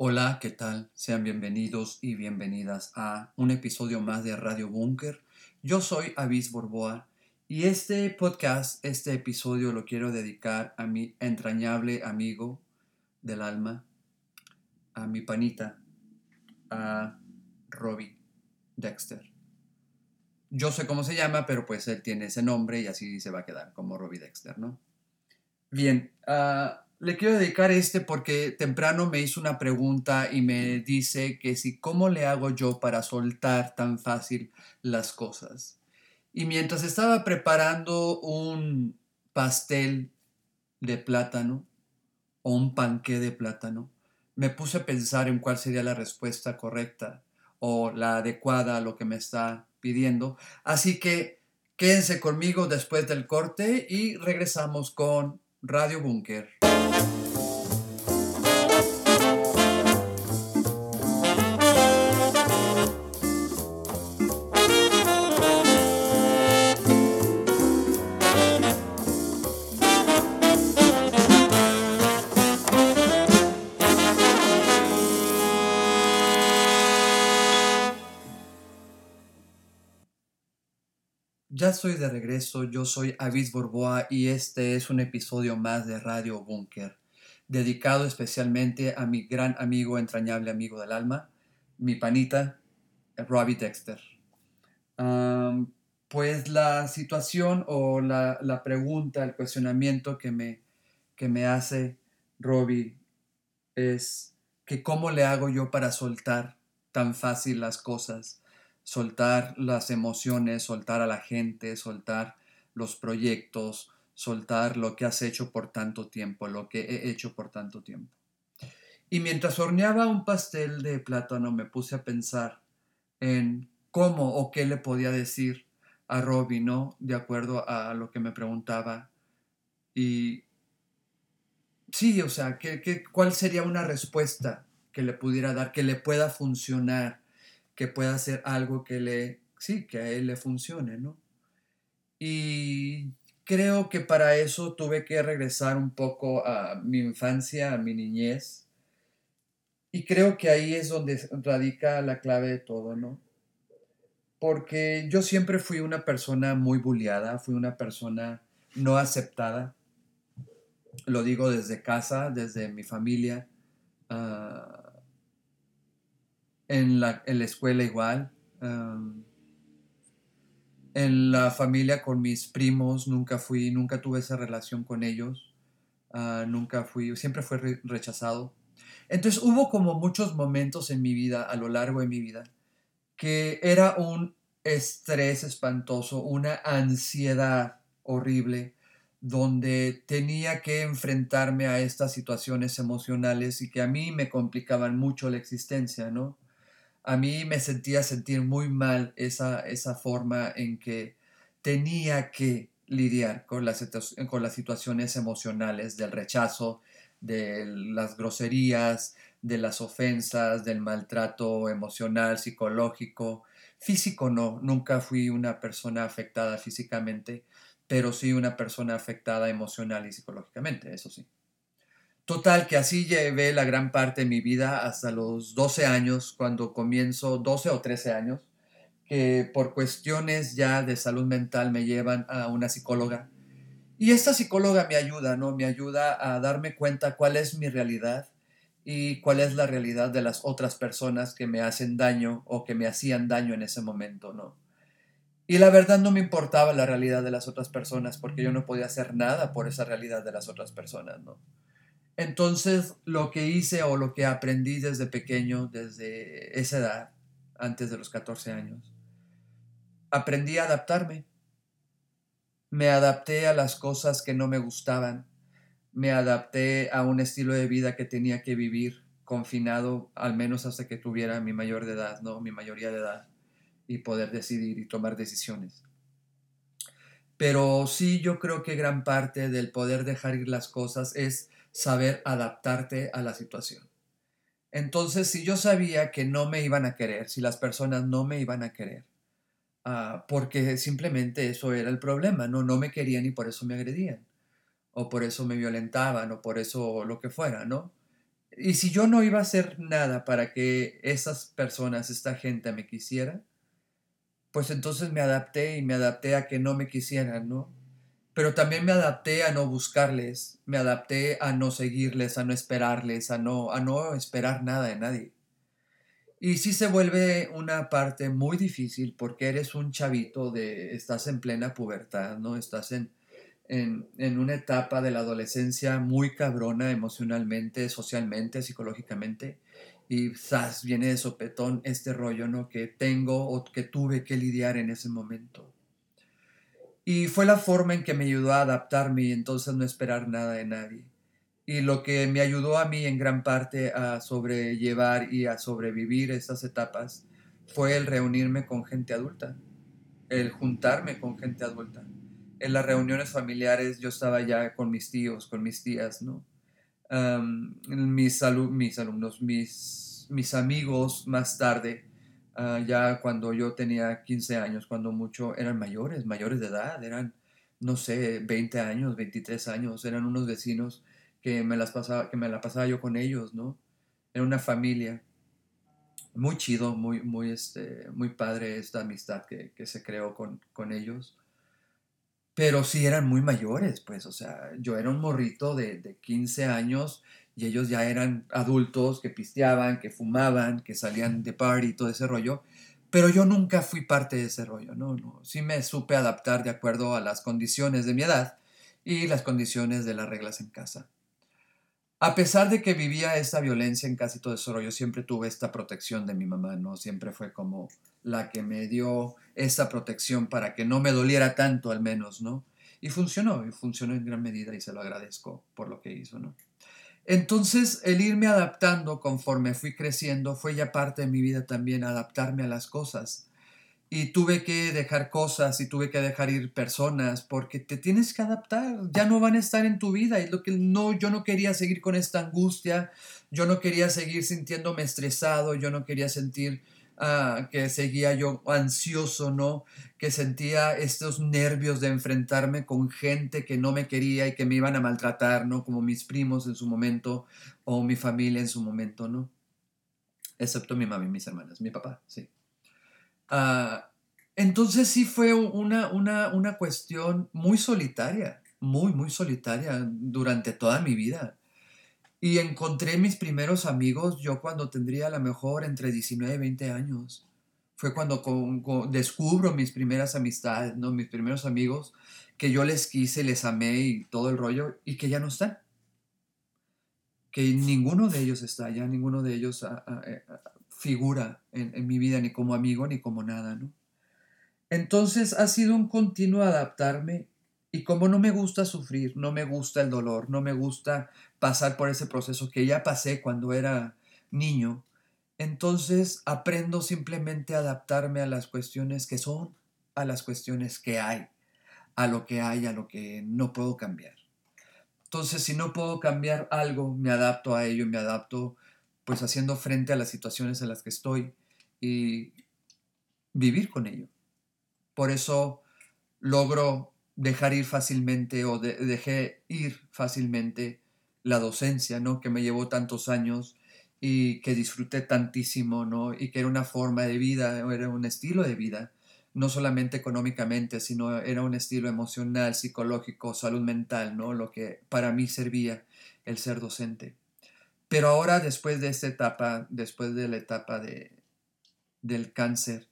Hola, ¿qué tal? Sean bienvenidos y bienvenidas a un episodio más de Radio Bunker. Yo soy Avis Borboa y este podcast, este episodio lo quiero dedicar a mi entrañable amigo del alma, a mi panita, a Robbie Dexter. Yo sé cómo se llama, pero pues él tiene ese nombre y así se va a quedar como Robbie Dexter, ¿no? Bien, ah, le quiero dedicar este porque temprano me hizo una pregunta y me dice que si cómo le hago yo para soltar tan fácil las cosas. Y mientras estaba preparando un pastel de plátano o un panqué de plátano, me puse a pensar en cuál sería la respuesta correcta o la adecuada a lo que me está pidiendo. Así que quédense conmigo después del corte y regresamos con Radio Bunker. Ya estoy de regreso, yo soy Avis Borboa y este es un episodio más de Radio Bunker, dedicado especialmente a mi gran amigo, entrañable amigo del alma, mi panita, Robbie Dexter. pues la situación o la, la, pregunta, el cuestionamiento que me, que me hace Robbie es que cómo le hago yo para soltar tan fácil las cosas soltar las emociones, soltar a la gente, soltar los proyectos, soltar lo que has hecho por tanto tiempo, lo que he hecho por tanto tiempo. Y mientras horneaba un pastel de plátano me puse a pensar en cómo o qué le podía decir a Robbie, ¿no? De acuerdo a lo que me preguntaba. Y sí, o sea, ¿qué, cuál sería una respuesta que le pudiera dar, que le pueda funcionar que pueda hacer algo que le, sí, que a él le funcione, ¿no? Y creo que para eso tuve que regresar un poco a mi infancia, a mi niñez. Y creo que ahí es donde radica la clave de todo, ¿no? Porque yo siempre fui una persona muy bulliada, fui una persona no aceptada. Lo digo desde casa, desde mi familia. Uh, en la, escuela igual. en la familia con mis primos nunca fui, nunca tuve esa relación con ellos. Ah, nunca fui, siempre fue rechazado. Entonces hubo como muchos momentos en mi vida, a lo largo de mi vida, que era un estrés espantoso, una ansiedad horrible, donde tenía que enfrentarme a estas situaciones emocionales y que a mí me complicaban mucho la existencia, ¿no? A mí me sentía sentir muy mal esa, esa forma en que tenía que lidiar con las, con las situaciones emocionales del rechazo, de las groserías, de las ofensas, del maltrato emocional, psicológico. Físico no, nunca fui una persona afectada físicamente, pero sí una persona afectada emocional y psicológicamente, eso sí. Total, que así llevé la gran parte de mi vida hasta los 12 años, cuando comienzo, 12 o 13 años, que por cuestiones ya de salud mental me llevan a una psicóloga. Y esta psicóloga me ayuda, ¿no? Me ayuda a darme cuenta cuál es mi realidad y cuál es la realidad de las otras personas que me hacen daño o que me hacían daño en ese momento, ¿no? Y la verdad no me importaba la realidad de las otras personas porque yo no podía hacer nada por esa realidad de las otras personas, ¿no? Entonces, lo que hice o lo que aprendí desde pequeño, desde esa edad, antes de los 14 años, aprendí a adaptarme. Me adapté a las cosas que no me gustaban. Me adapté a un estilo de vida que tenía que vivir confinado al menos hasta que tuviera mi mayor de edad, ¿no? Mi mayoría de edad y poder decidir y tomar decisiones. Pero sí, yo creo que gran parte del poder dejar ir las cosas es saber adaptarte a la situación. Entonces, si yo sabía que no me iban a querer, si las personas no me iban a querer, ah, porque simplemente eso era el problema, ¿no? no me querían y por eso me agredían, o por eso me violentaban, o por eso lo que fuera, ¿no? Y si yo no iba a hacer nada para que esas personas, esta gente me quisiera, pues entonces me adapté y me adapté a que no me quisieran, ¿no? Pero también me adapté a no buscarles, me adapté a no seguirles, a no esperarles, a no, a no esperar nada de nadie. Y sí se vuelve una parte muy difícil porque eres un chavito de, estás en plena pubertad, ¿no? Estás en, en, en una etapa de la adolescencia muy cabrona emocionalmente, socialmente, psicológicamente y ¡zas! viene de sopetón este rollo, ¿no? Que tengo o que tuve que lidiar en ese momento. Y fue la forma en que me ayudó a adaptarme y entonces no esperar nada de nadie. Y lo que me ayudó a mí en gran parte a sobrellevar y a sobrevivir estas etapas fue el reunirme con gente adulta, el juntarme con gente adulta. En las reuniones familiares yo estaba ya con mis tíos, con mis tías, ¿no? mis, mis alumnos, mis, mis amigos más tarde, ah, ya cuando yo tenía 15 años, cuando mucho, eran mayores, mayores de edad, eran, no sé, 20 años, 23 años, eran unos vecinos que me, las pasaba, que me la pasaba yo con ellos, ¿no? Era una familia. Muy chido, muy, muy, este, muy padre esta amistad que, que se creó con, con ellos pero sí eran muy mayores, pues, o sea, yo era un morrito de, de 15 años y ellos ya eran adultos que pisteaban, que fumaban, que salían de party y todo ese rollo, pero yo nunca fui parte de ese rollo, ¿no? no sí me supe adaptar de acuerdo a las condiciones de mi edad y las condiciones de las reglas en casa. A pesar de que vivía esta violencia en casi todo ese rollo, siempre tuve esta protección de mi mamá, ¿no? Siempre fue como la que me dio esa protección para que no me doliera tanto al menos, ¿no? Y funcionó, y funcionó en gran medida y se lo agradezco por lo que hizo, ¿no? Entonces, el irme adaptando conforme fui creciendo fue ya parte de mi vida también, adaptarme a las cosas. Y tuve que dejar cosas y tuve que dejar ir personas porque te tienes que adaptar, ya no van a estar en tu vida. Y lo que no yo no quería seguir con esta angustia, yo no quería seguir sintiéndome estresado, yo no quería sentir uh, que seguía yo ansioso, ¿no? Que sentía estos nervios de enfrentarme con gente que no me quería y que me iban a maltratar, ¿no? Como mis primos en su momento o mi familia en su momento, ¿no? Excepto mi mamá y mis hermanas, mi papá, sí. Ah, entonces sí fue una, una, una cuestión muy solitaria, muy, muy solitaria durante toda mi vida. Y encontré mis primeros amigos yo cuando tendría a lo mejor entre 19 y 20 años. Fue cuando descubro mis primeras amistades, ¿no? mis primeros amigos, que yo les quise, les amé y todo el rollo, y que ya no están. Que ninguno de ellos está, ya ninguno de ellos ah, ah, eh, figura en, mi vida, ni como amigo, ni como nada, ¿no? Entonces ha sido un continuo adaptarme y como no me gusta sufrir, no me gusta el dolor, no me gusta pasar por ese proceso que ya pasé cuando era niño, entonces aprendo simplemente a adaptarme a las cuestiones que son, a las cuestiones que hay, a lo que hay, a lo que no puedo cambiar. Entonces, si no puedo cambiar algo, me adapto a ello, me adapto pues haciendo frente a las situaciones en las que estoy y vivir con ello. Por eso logro dejar ir fácilmente o dejé ir fácilmente la docencia, ¿no? Que me llevó tantos años y que disfruté tantísimo, ¿no? Y que era una forma de vida, era un estilo de vida, no solamente económicamente, sino era un estilo emocional, psicológico, salud mental, ¿no? Lo que para mí servía el ser docente. Pero ahora, después de esta etapa, después de la etapa de, del cáncer,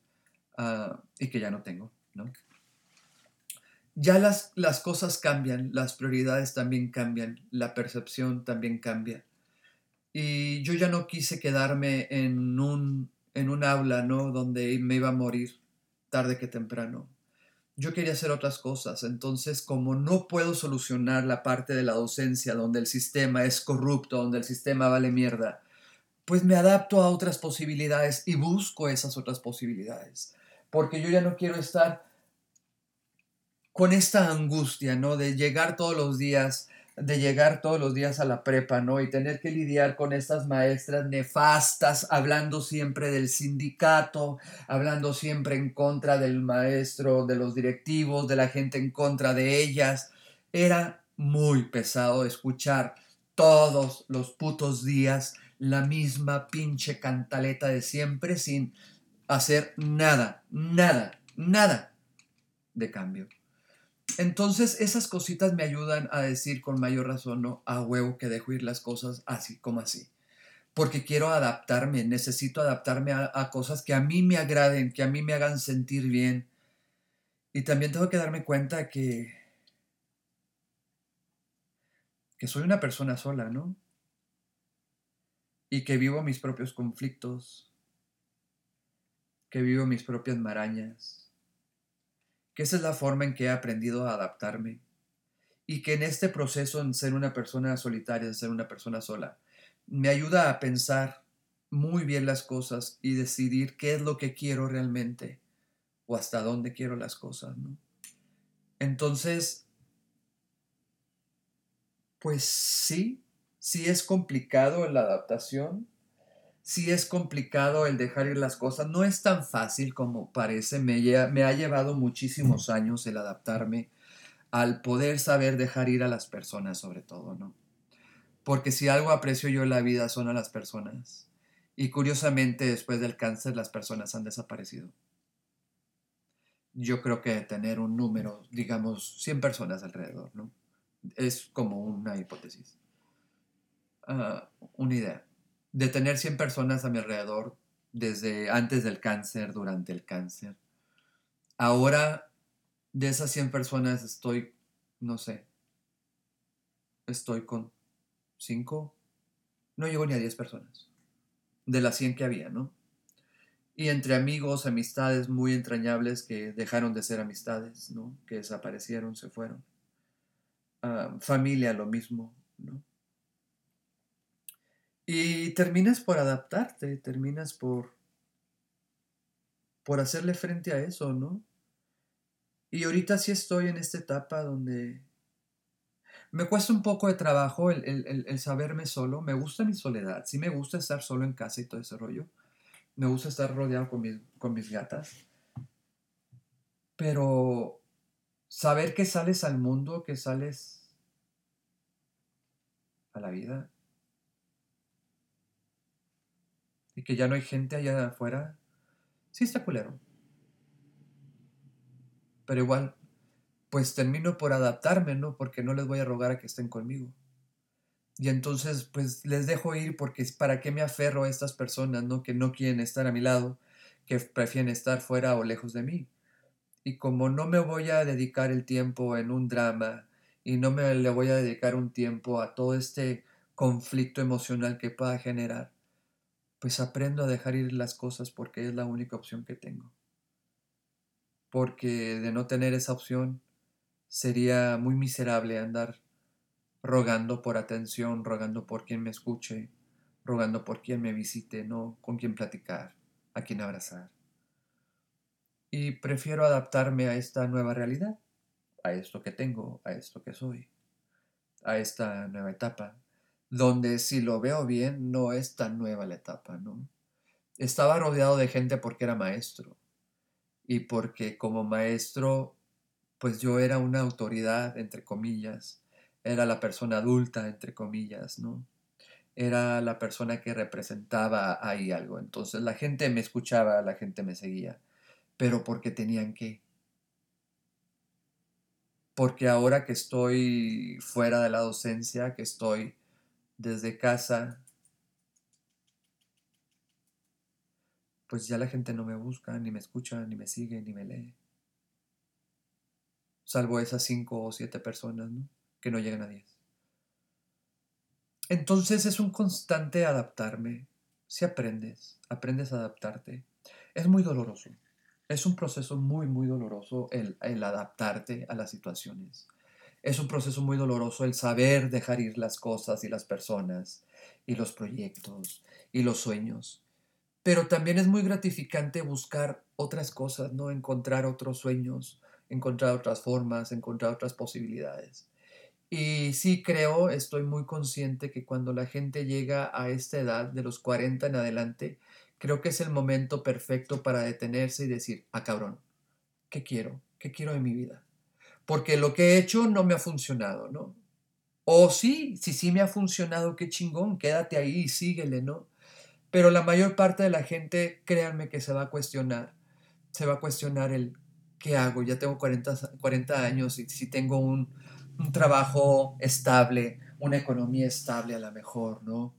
ah, y que ya no tengo, ¿no? Ya las, las cosas cambian, las prioridades también cambian, la percepción también cambia. Y yo ya no quise quedarme en un, en un aula, ¿no? Donde me iba a morir tarde que temprano yo quería hacer otras cosas. Entonces, como no puedo solucionar la parte de la docencia donde el sistema es corrupto, donde el sistema vale mierda, pues me adapto a otras posibilidades y busco esas otras posibilidades. Porque yo ya no quiero estar con esta angustia, ¿no? De llegar todos los días de llegar todos los días a la prepa, ¿no? Y tener que lidiar con estas maestras nefastas, hablando siempre del sindicato, hablando siempre en contra del maestro, de los directivos, de la gente en contra de ellas. Era muy pesado escuchar todos los putos días la misma pinche cantaleta de siempre sin hacer nada, nada, nada de cambio. Entonces esas cositas me ayudan a decir con mayor razón, no, a huevo que dejo ir las cosas así como así. Porque quiero adaptarme, necesito adaptarme a, a cosas que a mí me agraden, que a mí me hagan sentir bien. Y también tengo que darme cuenta que, que soy una persona sola, ¿no? Y que vivo mis propios conflictos, que vivo mis propias marañas, que esa es la forma en que he aprendido a adaptarme y que en este proceso en ser una persona solitaria, en ser una persona sola, me ayuda a pensar muy bien las cosas y decidir qué es lo que quiero realmente o hasta dónde quiero las cosas. Entonces, pues sí, sí es complicado la adaptación, sí es complicado el dejar ir las cosas, no es tan fácil como parece, me, me ha llevado muchísimos años el adaptarme al poder saber dejar ir a las personas sobre todo, ¿no? Porque si algo aprecio yo en la vida son a las personas. Y curiosamente después del cáncer las personas han desaparecido. Yo creo que tener un número, digamos, 100 personas alrededor, ¿no? Es como una hipótesis, uh, una idea. De tener 100 personas a mi alrededor desde antes del cáncer, durante el cáncer. Ahora, de esas 100 personas estoy, no sé, estoy con cinco, no llego ni a 10 personas, de las 100 que había, ¿no? Y entre amigos, amistades muy entrañables que dejaron de ser amistades, ¿no? Que desaparecieron, se fueron. Ah, familia, lo mismo, ¿no? Y terminas por adaptarte, terminas por, por hacerle frente a eso, ¿no? Y ahorita sí estoy en esta etapa donde me cuesta un poco de trabajo el, saberme solo. Me gusta mi soledad. Sí me gusta estar solo en casa y todo ese rollo. Me gusta estar rodeado con mis, con mis gatas. Pero saber que sales al mundo, que sales a la vida. Y que ya no hay gente allá afuera. Sí está culero. Pero igual, pues termino por adaptarme, ¿no? Porque no les voy a rogar a que estén conmigo. Y entonces, pues les dejo ir porque para qué me aferro a estas personas, ¿no? Que no quieren estar a mi lado, que prefieren estar fuera o lejos de mí. Y como no me voy a dedicar el tiempo en un drama y no me le voy a dedicar un tiempo a todo este conflicto emocional que pueda generar, pues aprendo a dejar ir las cosas porque es la única opción que tengo. Porque de no tener esa opción, sería muy miserable andar rogando por atención, rogando por quien me escuche, rogando por quien me visite, no con quien platicar, a quien abrazar. Y prefiero adaptarme a esta nueva realidad, a esto que tengo, a esto que soy, a esta nueva etapa, donde si lo veo bien no es tan nueva la etapa, ¿no? Estaba rodeado de gente porque era maestro y porque como maestro pues yo era una autoridad, entre comillas, era la persona adulta, entre comillas, ¿no? Era la persona que representaba ahí algo. Entonces la gente me escuchaba, la gente me seguía, pero porque tenían que. Porque ahora que estoy fuera de la docencia, que estoy desde casa, pues ya la gente no me busca, ni me escucha, ni me sigue, ni me lee salvo esas cinco o siete personas, ¿no? Que no llegan a diez. Entonces es un constante adaptarme. Si aprendes, aprendes a adaptarte. Es muy doloroso. Es un proceso muy, muy doloroso el, el adaptarte a las situaciones. Es un proceso muy doloroso el saber dejar ir las cosas y las personas y los proyectos y los sueños. Pero también es muy gratificante buscar otras cosas, ¿no? Encontrar otros sueños, encontrar otras formas, encontrar otras posibilidades. Y sí creo, estoy muy consciente que cuando la gente llega a esta edad, de los 40 en adelante, creo que es el momento perfecto para detenerse y decir, ah cabrón, ¿qué quiero? ¿Qué quiero de mi vida? Porque lo que he hecho no me ha funcionado, ¿no? O sí, si sí me ha funcionado, qué chingón, quédate ahí y síguele, ¿no? Pero la mayor parte de la gente, créanme que se va a cuestionar, se va a cuestionar el qué hago, ya tengo 40, 40 años y si tengo un, un trabajo estable, una economía estable a lo mejor, ¿no?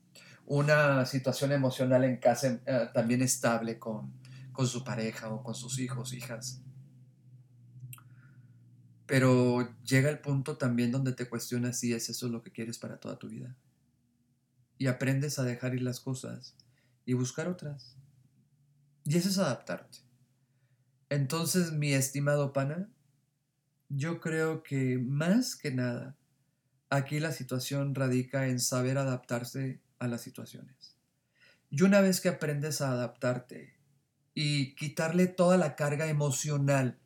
Una situación emocional en casa eh, también estable con, con su pareja o con sus hijos, hijas. Pero llega el punto también donde te cuestionas si es eso lo que quieres para toda tu vida. Y aprendes a dejar ir las cosas y buscar otras. Y eso es adaptarte. Entonces, mi estimado pana, yo creo que más que nada, aquí la situación radica en saber adaptarse a las situaciones. Y una vez que aprendes a adaptarte y quitarle toda la carga emocional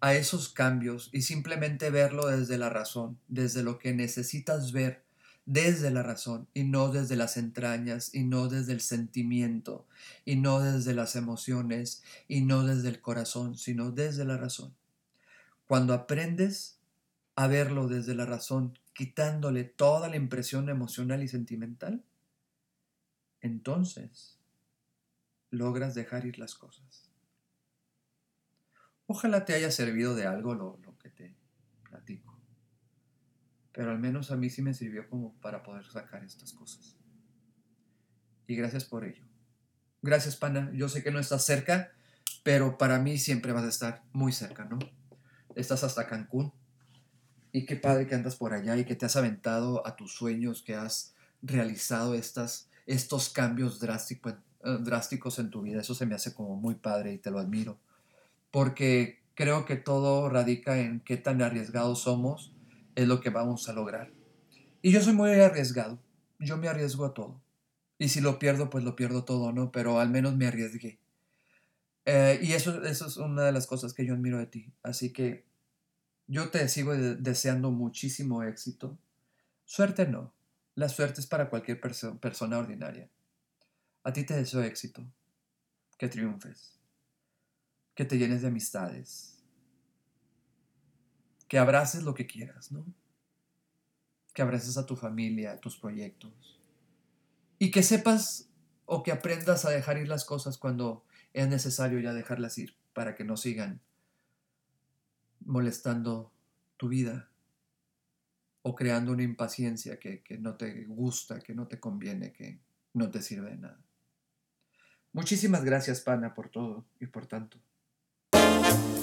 a esos cambios y simplemente verlo desde la razón, desde lo que necesitas ver, desde la razón y no desde las entrañas y no desde el sentimiento y no desde las emociones y no desde el corazón, sino desde la razón. Cuando aprendes a verlo desde la razón, quitándole toda la impresión emocional y sentimental, entonces logras dejar ir las cosas. Ojalá te haya servido de algo lo, que te platico. Pero al menos a mí sí me sirvió como para poder sacar estas cosas. Y gracias por ello. Gracias, pana. Yo sé que no estás cerca, pero para mí siempre vas a estar muy cerca, ¿no? Estás hasta Cancún. Y qué padre que andas por allá y que te has aventado a tus sueños, que has realizado estas, estos cambios drásticos, eh, drásticos en tu vida. Eso se me hace como muy padre y te lo admiro porque creo que todo radica en qué tan arriesgados somos, es lo que vamos a lograr. Y yo soy muy arriesgado, yo me arriesgo a todo. Y si lo pierdo, pues lo pierdo todo, ¿no? Pero al menos me arriesgué. Eh, y eso, eso es una de las cosas que yo admiro de ti. Así que yo te sigo deseando muchísimo éxito. Suerte no. La suerte es para cualquier persona ordinaria. A ti te deseo éxito. Que triunfes que te llenes de amistades, que abraces lo que quieras, ¿no? Que abraces a tu familia, a tus proyectos. Y que sepas o que aprendas a dejar ir las cosas cuando es necesario ya dejarlas ir para que no sigan molestando tu vida o creando una impaciencia que, que no te gusta, que no te conviene, que no te sirve de nada. Muchísimas gracias, Pana, por todo y por tanto. Thank you.